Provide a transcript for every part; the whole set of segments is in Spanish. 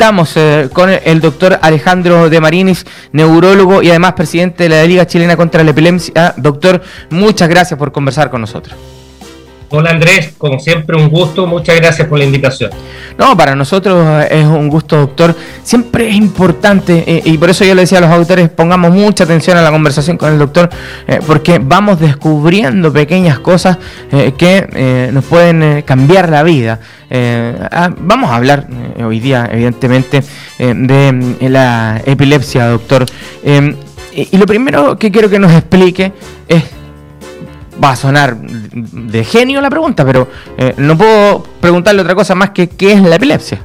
Estamos eh, con el doctor Alejandro de Marinis, neurólogo y además presidente de la Liga Chilena contra la Epilepsia. Doctor, muchas gracias por conversar con nosotros. Hola Andrés, como siempre un gusto, muchas gracias por la invitación. No, para nosotros es un gusto, doctor. Siempre es importante, eh, y por eso yo le decía a los autores, pongamos mucha atención a la conversación con el doctor, eh, porque vamos descubriendo pequeñas cosas eh, que nos pueden cambiar la vida. Ah, vamos a hablar hoy día, evidentemente, de la epilepsia, doctor. y lo primero que quiero que nos explique es va a sonar de genio la pregunta, pero eh, no puedo preguntarle otra cosa más que qué es la epilepsia.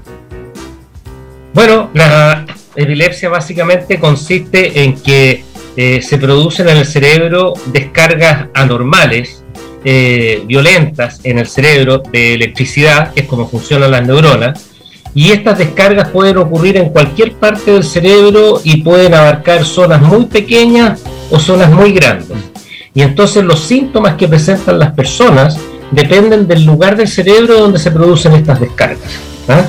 Bueno, la epilepsia básicamente consiste en que eh, se producen en el cerebro descargas anormales, eh, violentas en el cerebro de electricidad, que es como funcionan las neuronas, y estas descargas pueden ocurrir en cualquier parte del cerebro y pueden abarcar zonas muy pequeñas o zonas muy grandes. Y entonces los síntomas que presentan las personas dependen del lugar del cerebro donde se producen estas descargas. ¿ah?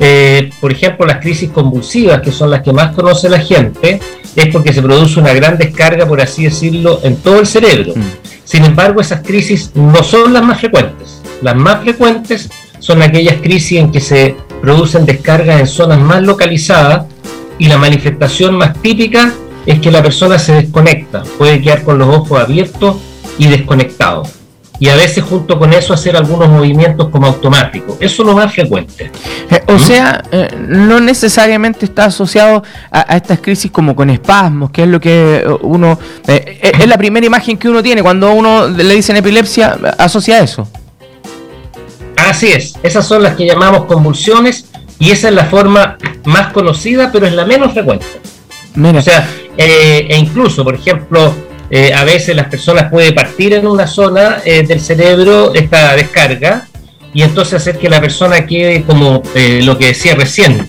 Eh, por ejemplo, las crisis convulsivas, que son las que más conoce la gente, es porque se produce una gran descarga, por así decirlo, en todo el cerebro. Mm. Sin embargo, esas crisis no son las más frecuentes. Las más frecuentes son aquellas crisis en que se producen descargas en zonas más localizadas y la manifestación más típica es que la persona se desconecta, puede quedar con los ojos abiertos y desconectado. Y a veces junto con eso hacer algunos movimientos como automáticos. Eso es lo más frecuente. Eh, o ¿Mm? sea, eh, no necesariamente está asociado a, estas crisis como con espasmos, que es lo que uno... Eh, es la primera imagen que uno tiene. Cuando uno le dicen epilepsia, asocia a eso. Así es. Esas son las que llamamos convulsiones y esa es la forma más conocida, pero es la menos frecuente. O sea, eh, e incluso, por ejemplo, eh, a veces las personas pueden partir en una zona eh, del cerebro esta descarga y entonces hacer que la persona quede como lo que decía recién,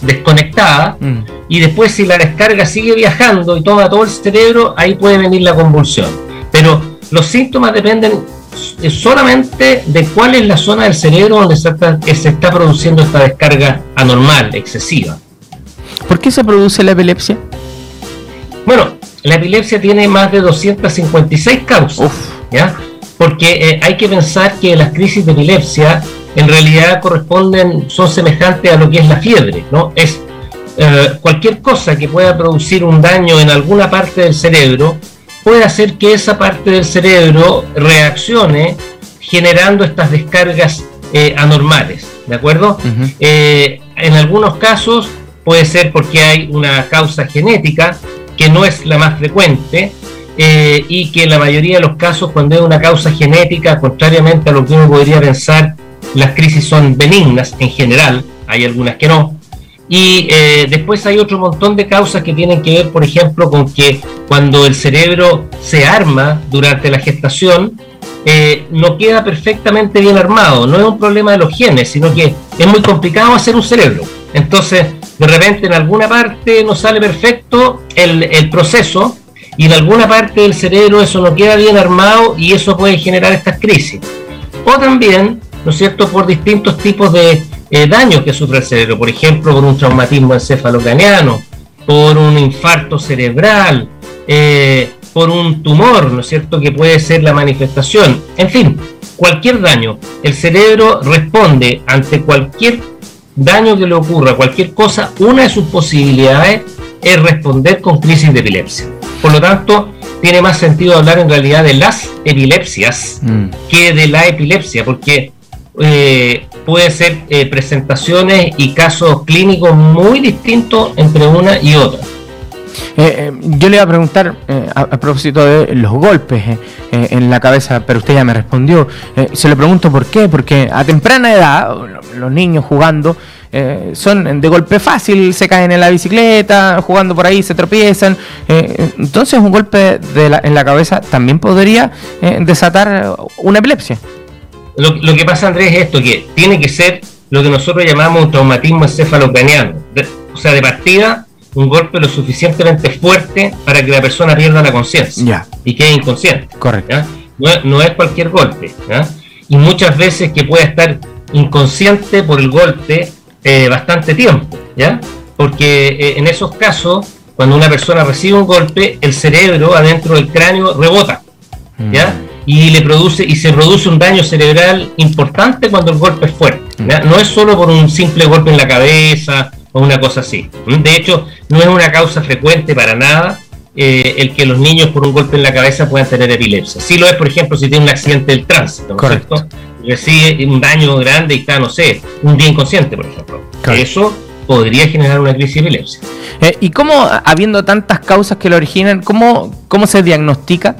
desconectada mm. y después si la descarga sigue viajando y toma todo el cerebro, ahí puede venir la convulsión. Pero los síntomas dependen solamente de cuál es la zona del cerebro donde se está, que se está produciendo esta descarga anormal, excesiva. ¿Por qué se produce la epilepsia? Bueno, la epilepsia tiene más de 256 causas, ¿ya? Porque eh, hay que pensar que las crisis de epilepsia en realidad corresponden, son semejantes a lo que es la fiebre, ¿no? Es eh, cualquier cosa que pueda producir un daño en alguna parte del cerebro puede hacer que esa parte del cerebro reaccione generando estas descargas eh, anormales, ¿de acuerdo? en algunos casos puede ser porque hay una causa genética, que no es la más frecuente, eh, y que en la mayoría de los casos, cuando es una causa genética, contrariamente a lo que uno podría pensar, las crisis son benignas en general, hay algunas que no. Y eh, después hay otro montón de causas que tienen que ver, por ejemplo, con que cuando el cerebro se arma durante la gestación, eh, no queda perfectamente bien armado. No es un problema de los genes, sino que es muy complicado hacer un cerebro. Entonces, de repente en alguna parte no sale perfecto el, proceso y en alguna parte del cerebro eso no queda bien armado y eso puede generar estas crisis. O también, ¿no es cierto?, por distintos tipos de eh, daños que sufre el cerebro, por ejemplo, por un traumatismo encefalocraniano, por un infarto cerebral, eh, por un tumor, ¿no es cierto?, que puede ser la manifestación. En fin, cualquier daño. El cerebro responde ante cualquier daño que le ocurra, cualquier cosa, una de sus posibilidades es responder con crisis de epilepsia. Por lo tanto, tiene más sentido hablar en realidad de las epilepsias mm. que de la epilepsia, porque eh, puede ser eh, presentaciones y casos clínicos muy distintos entre una y otra. Eh, yo le iba a preguntar a, propósito de los golpes en la cabeza, pero usted ya me respondió. se le pregunto por qué, porque a temprana edad los niños jugando eh, son de golpe fácil, se caen en la bicicleta, jugando por ahí, se tropiezan. Eh, entonces un golpe en la cabeza también podría eh, desatar una epilepsia. Lo, que pasa, Andrés, es esto, que tiene que ser lo que nosotros llamamos un traumatismo encefalocraniano. o sea, de partida, un golpe lo suficientemente fuerte para que la persona pierda la conciencia y quede inconsciente. Correcto. No, es cualquier golpe. Y muchas veces que puede estar inconsciente por el golpe eh, bastante tiempo, ¿ya? Porque eh, en esos casos, cuando una persona recibe un golpe, el cerebro adentro del cráneo rebota, ¿ya? Mm. Y le produce y se produce un daño cerebral importante cuando el golpe es fuerte. ¿ya? Mm. No es solo por un simple golpe en la cabeza o una cosa así. De hecho, no es una causa frecuente para nada eh, el que los niños por un golpe en la cabeza puedan tener epilepsia. Sí lo es, por ejemplo, si tiene un accidente del tránsito, ¿no es cierto? Recibe un daño grande y está, no sé, un día inconsciente, por ejemplo. Eso podría generar una crisis de epilepsia. Eh, ¿Y cómo, habiendo tantas causas que lo originan, cómo, cómo se diagnostica?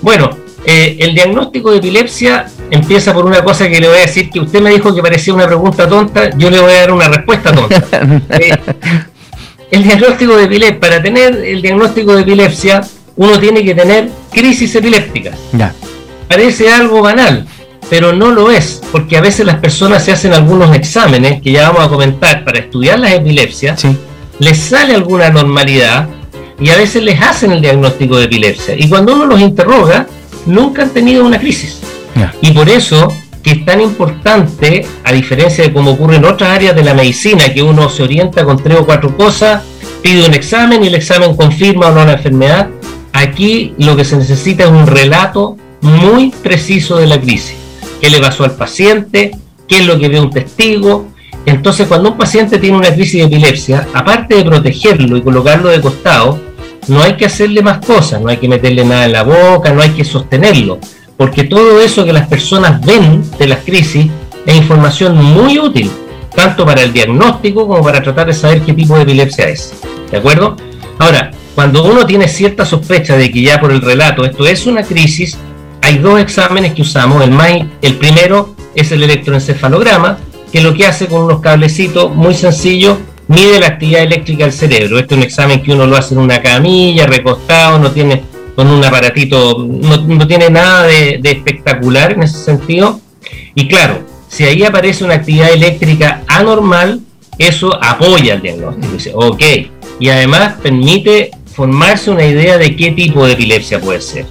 Bueno, eh, el diagnóstico de epilepsia empieza por una cosa que le voy a decir que usted me dijo que parecía una pregunta tonta, yo le voy a dar una respuesta tonta. el diagnóstico de epilepsia, para tener el diagnóstico de epilepsia, uno tiene que tener crisis epilépticas. Ya. Parece algo banal, pero no lo es, porque a veces las personas se hacen algunos exámenes que ya vamos a comentar para estudiar las epilepsias, les sale alguna normalidad y a veces les hacen el diagnóstico de epilepsia. Y cuando uno los interroga, nunca han tenido una crisis. Y por eso que es tan importante, a diferencia de como ocurre en otras áreas de la medicina, que uno se orienta con tres o cuatro cosas, pide un examen y el examen confirma o no la enfermedad, aquí lo que se necesita es un relato muy preciso de la crisis. ¿Qué le pasó al paciente? ¿Qué es lo que ve un testigo? Entonces, cuando un paciente tiene una crisis de epilepsia, aparte de protegerlo y colocarlo de costado, no hay que hacerle más cosas, no hay que meterle nada en la boca, no hay que sostenerlo porque todo eso que las personas ven de las crisis es información muy útil, tanto para el diagnóstico como para tratar de saber qué tipo de epilepsia es. ¿De acuerdo? Ahora, cuando uno tiene cierta sospecha de que ya por el relato esto es una crisis, hay dos exámenes que usamos. El, el primero es el electroencefalograma, que lo que hace con unos cablecitos muy sencillos mide la actividad eléctrica del cerebro. Este es un examen que uno lo hace en una camilla, recostado, no tiene con un aparatito, no, tiene nada de, espectacular en ese sentido. Y claro, si ahí aparece una actividad eléctrica anormal, eso apoya el diagnóstico. Dice, ok. Y además permite formarse una idea de qué tipo de epilepsia puede ser.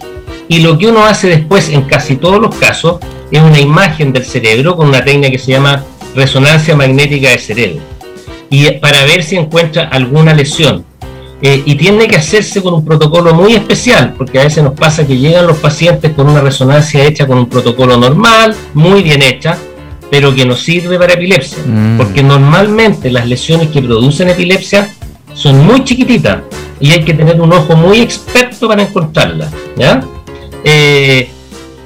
Y lo que uno hace después en casi todos los casos es una imagen del cerebro con una técnica que se llama resonancia magnética de cerebro. Y para ver si encuentra alguna lesión. Eh, y tiene que hacerse con un protocolo muy especial, porque a veces nos pasa que llegan los pacientes con una resonancia hecha con un protocolo normal, muy bien hecha, pero que no sirve para epilepsia, mm. porque normalmente las lesiones que producen epilepsia son muy chiquititas y hay que tener un ojo muy experto para encontrarlas, ¿ya? Eh,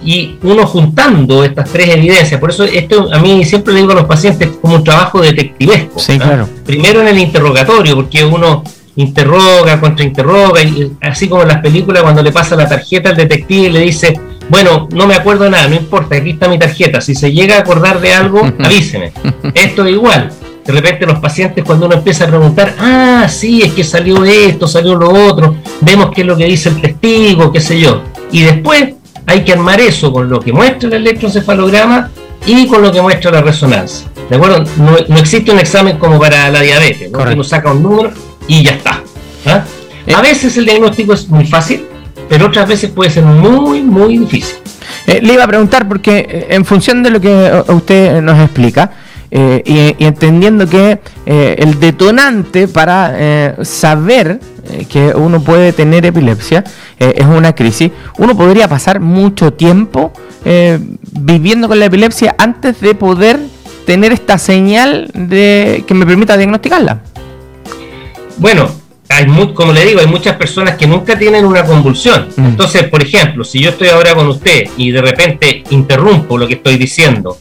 y uno juntando estas tres evidencias, por eso esto a mí siempre le digo a los pacientes como un trabajo detectivesco. Sí, claro. Primero en el interrogatorio, porque uno interroga, contrainterroga, y así como en las películas cuando le pasa la tarjeta al detective y le dice, bueno, no me acuerdo de nada, no importa, aquí está mi tarjeta, si se llega a acordar de algo, avíseme. Esto es igual. De repente los pacientes cuando uno empieza a preguntar, ah, sí, es que salió esto, salió lo otro, vemos qué es lo que dice el testigo, qué sé yo. Y después hay que armar eso con lo que muestra el electroencefalograma y con lo que muestra la resonancia. ¿De acuerdo? No, existe un examen como para la diabetes, ¿no? uno saca un número y ya está. ¿ah? Eh. A veces el diagnóstico es muy fácil, pero otras veces puede ser muy, muy difícil. Eh, le iba a preguntar porque eh, en función de lo que usted nos explica, y, entendiendo que el detonante para saber que uno puede tener epilepsia es una crisis, uno podría pasar mucho tiempo viviendo con la epilepsia antes de poder tener esta señal de que me permita diagnosticarla. Bueno, hay como le digo, hay muchas personas que nunca tienen una convulsión. Mm. Entonces, por ejemplo, si yo estoy ahora con usted y de repente interrumpo lo que estoy diciendo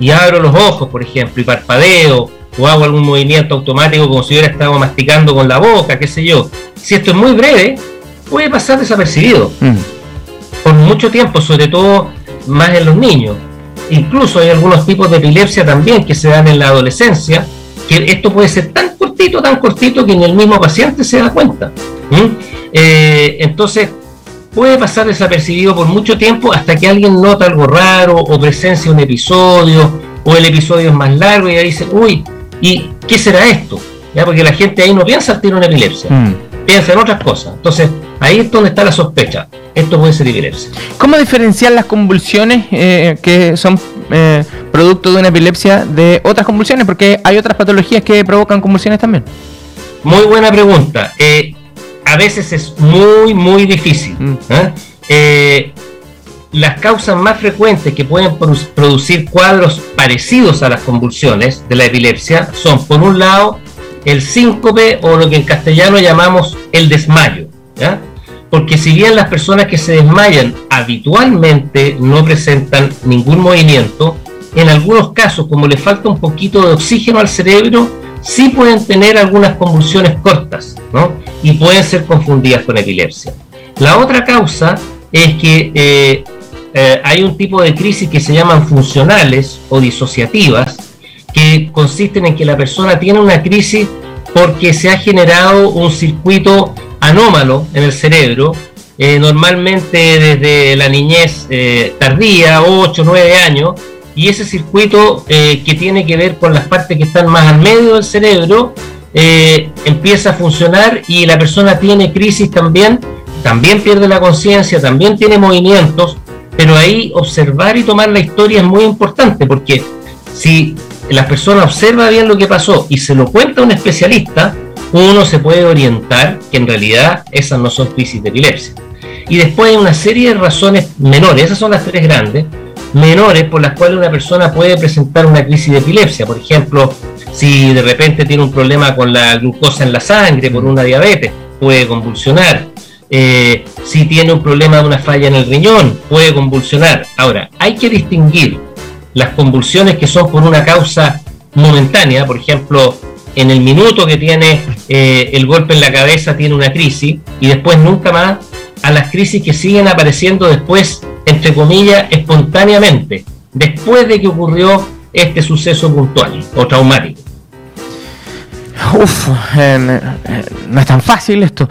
y abro los ojos, por ejemplo, y parpadeo o hago algún movimiento automático como si hubiera estado masticando con la boca, qué sé yo, si esto es muy breve, puede pasar desapercibido mm. por mucho tiempo, sobre todo más en los niños. Incluso hay algunos tipos de epilepsia también que se dan en la adolescencia, que esto puede ser tan cortito, tan cortito que ni el mismo paciente se da cuenta. Eh, entonces, puede pasar desapercibido por mucho tiempo hasta que alguien nota algo raro o presencia un episodio o el episodio es más largo y ya dice, uy, ¿y qué será esto? ¿Ya? Porque la gente ahí no piensa en una epilepsia, mm. piensa en otras cosas. Entonces, ahí es donde está la sospecha. Esto puede ser epilepsia. ¿Cómo diferenciar las convulsiones eh, que son eh, producto de una epilepsia de otras convulsiones? Porque hay otras patologías que provocan convulsiones también. Muy buena pregunta. Eh, a veces es muy, muy difícil. Mm. las causas más frecuentes que pueden producir cuadros parecidos a las convulsiones de la epilepsia son, por un lado, el síncope o lo que en castellano llamamos el desmayo. Porque si bien las personas que se desmayan habitualmente no presentan ningún movimiento, en algunos casos, como le falta un poquito de oxígeno al cerebro, sí pueden tener algunas convulsiones cortas, Y pueden ser confundidas con epilepsia. La otra causa es que eh, eh, hay un tipo de crisis que se llaman funcionales o disociativas, que consisten en que la persona tiene una crisis porque se ha generado un circuito anómalo en el cerebro, eh, normalmente desde la niñez tardía, 8, 9 años, y ese circuito eh, que tiene que ver con las partes que están más al medio del cerebro, empieza a funcionar y la persona tiene crisis también, también pierde la conciencia, también tiene movimientos, pero ahí observar y tomar la historia es muy importante, porque si la persona observa bien lo que pasó y se lo cuenta a un especialista, uno se puede orientar que en realidad esas no son crisis de epilepsia. Y después hay una serie de razones menores, esas son las tres grandes, menores por las cuales una persona puede presentar una crisis de epilepsia. Por ejemplo, si de repente tiene un problema con la glucosa en la sangre por una diabetes, puede convulsionar. Eh, si tiene un problema de una falla en el riñón, puede convulsionar. Ahora, hay que distinguir las convulsiones que son por una causa momentánea, por ejemplo, en el minuto que tiene eh, el golpe en la cabeza tiene una crisis y después nunca más a las crisis que siguen apareciendo después, entre comillas, espontáneamente, después de que ocurrió este suceso puntual o traumático. Uf, eh, eh, no es tan fácil esto.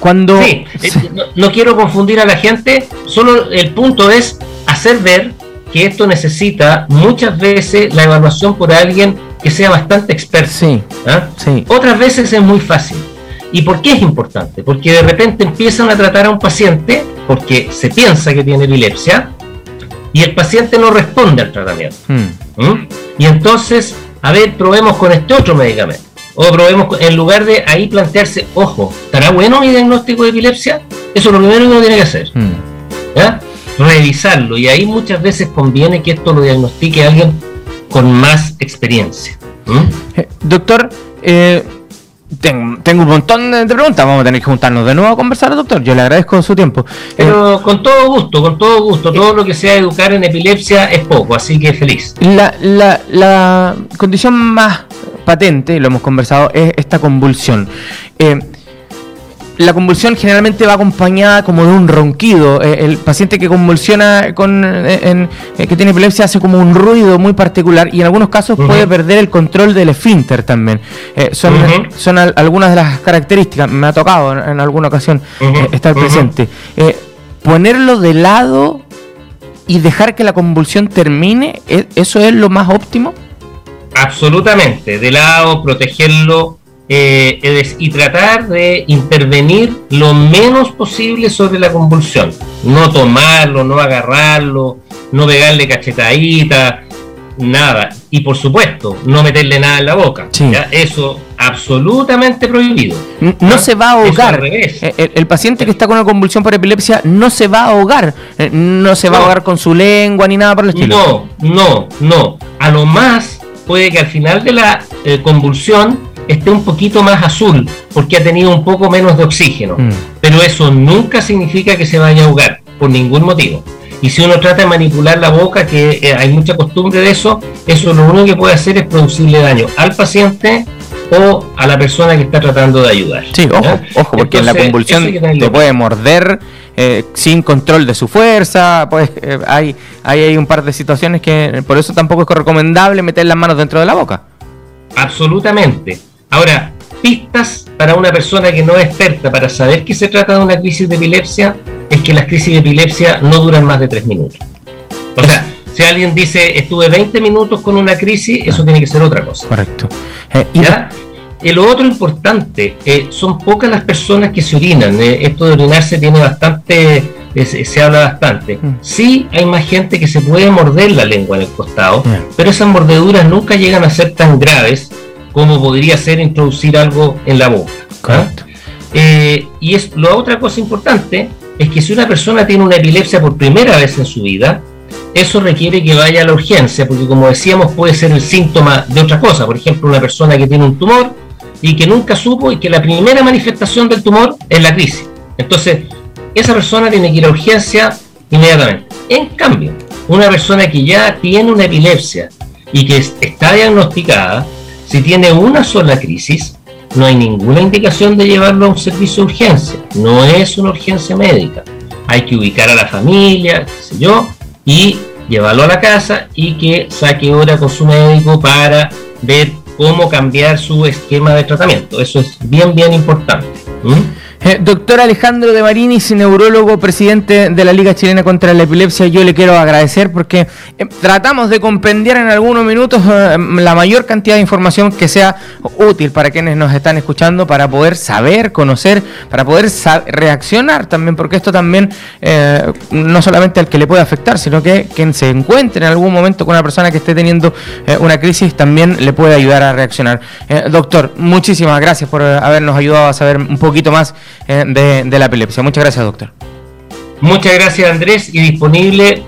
cuando sí, no, no quiero confundir a la gente, solo el punto es hacer ver que esto necesita muchas veces la evaluación por alguien que sea bastante experto. ¿ah? Otras veces es muy fácil. ¿Y por qué es importante? Porque de repente empiezan a tratar a un paciente porque se piensa que tiene epilepsia y el paciente no responde al tratamiento. Hmm. ¿Mm? Y entonces, a ver, probemos con este otro medicamento. O probemos, en lugar de ahí plantearse, ojo, ¿estará bueno mi diagnóstico de epilepsia? Eso es lo primero que uno tiene que hacer. Hmm. Revisarlo. Y ahí muchas veces conviene que esto lo diagnostique alguien con más experiencia. ¿Mm? Eh, doctor, eh, tengo, un montón de preguntas, vamos a tener que juntarnos de nuevo a conversar, doctor. Yo le agradezco su tiempo. Pero eh, con todo gusto, con todo gusto. Todo lo que sea educar en epilepsia es poco, así que feliz. La, la, la condición más patente, lo hemos conversado, es esta convulsión la convulsión generalmente va acompañada como de un ronquido. Eh, el paciente que convulsiona con eh, eh, que tiene epilepsia hace como un ruido muy particular y en algunos casos puede perder el control del esfínter también. son, son algunas de las características. Me ha tocado en, alguna ocasión estar presente. ponerlo de lado y dejar que la convulsión termine, ¿e-, ¿eso es lo más óptimo? Absolutamente, de lado, protegerlo eh, y tratar de intervenir lo menos posible sobre la convulsión. No tomarlo, no agarrarlo, no pegarle cachetadita, nada. Y por supuesto, no meterle nada en la boca. Eso absolutamente prohibido. No, se va a ahogar. Eh, el, paciente que está con una convulsión por epilepsia no se va a ahogar. Eh, no se va a ahogar con su lengua ni nada por el estilo. No, no, no. A lo más puede que al final de la convulsión esté un poquito más azul porque ha tenido un poco menos de oxígeno. Mm. Pero eso nunca significa que se vaya a ahogar, por ningún motivo. Y si uno trata de manipular la boca, que eh, hay mucha costumbre de eso, eso lo único que puede hacer es producirle daño al paciente o a la persona que está tratando de ayudar. Sí, ojo, ojo, porque en la convulsión te puede morder eh, sin control de su fuerza, pues eh, hay, hay, hay un par de situaciones que por eso tampoco es recomendable meter las manos dentro de la boca. Absolutamente. Ahora, pistas para una persona que no es experta para saber que se trata de una crisis de epilepsia es que las crisis de epilepsia no duran más de tres minutos. O sea, si alguien dice estuve 20 minutos con una crisis, eso tiene que ser otra cosa. Correcto. Eh, el otro importante, eh, son pocas las personas que se orinan. Eh, esto de orinarse tiene bastante, se habla bastante. Mm. Sí hay más gente que se puede morder la lengua en el costado, pero esas mordeduras nunca llegan a ser tan graves como podría ser introducir algo en la boca. ¿ah? Eh, y es la otra cosa importante es que si una persona tiene una epilepsia por primera vez en su vida, eso requiere que vaya a la urgencia, porque como decíamos puede ser el síntoma de otra cosa. Por ejemplo, una persona que tiene un tumor y que nunca supo y que la primera manifestación del tumor es la crisis. Entonces, esa persona tiene que ir a urgencia inmediatamente. En cambio, una persona que ya tiene una epilepsia y que está diagnosticada, si tiene una sola crisis, no hay ninguna indicación de llevarlo a un servicio de urgencia. No es una urgencia médica. Hay que ubicar a la familia, qué sé yo, y llevarlo a la casa y que saque hora con su médico para ver cómo cambiar su esquema de tratamiento. Eso es bien, bien importante. Eh, doctor Alejandro de Marinis, neurólogo, presidente de la Liga Chilena contra la Epilepsia, yo le quiero agradecer porque eh, tratamos de compendiar en algunos minutos eh, la mayor cantidad de información que sea útil para quienes nos están escuchando, para poder saber, conocer, para poder reaccionar también, porque esto también no solamente al que le puede afectar, sino que quien se encuentre en algún momento con una persona que esté teniendo una crisis también le puede ayudar a reaccionar. doctor, muchísimas gracias por habernos ayudado a saber un poquito más eh, de, la epilepsia. Muchas gracias, doctor. Muchas gracias, Andrés, y disponible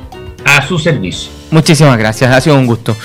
a su servicio. Muchísimas gracias, ha sido un gusto.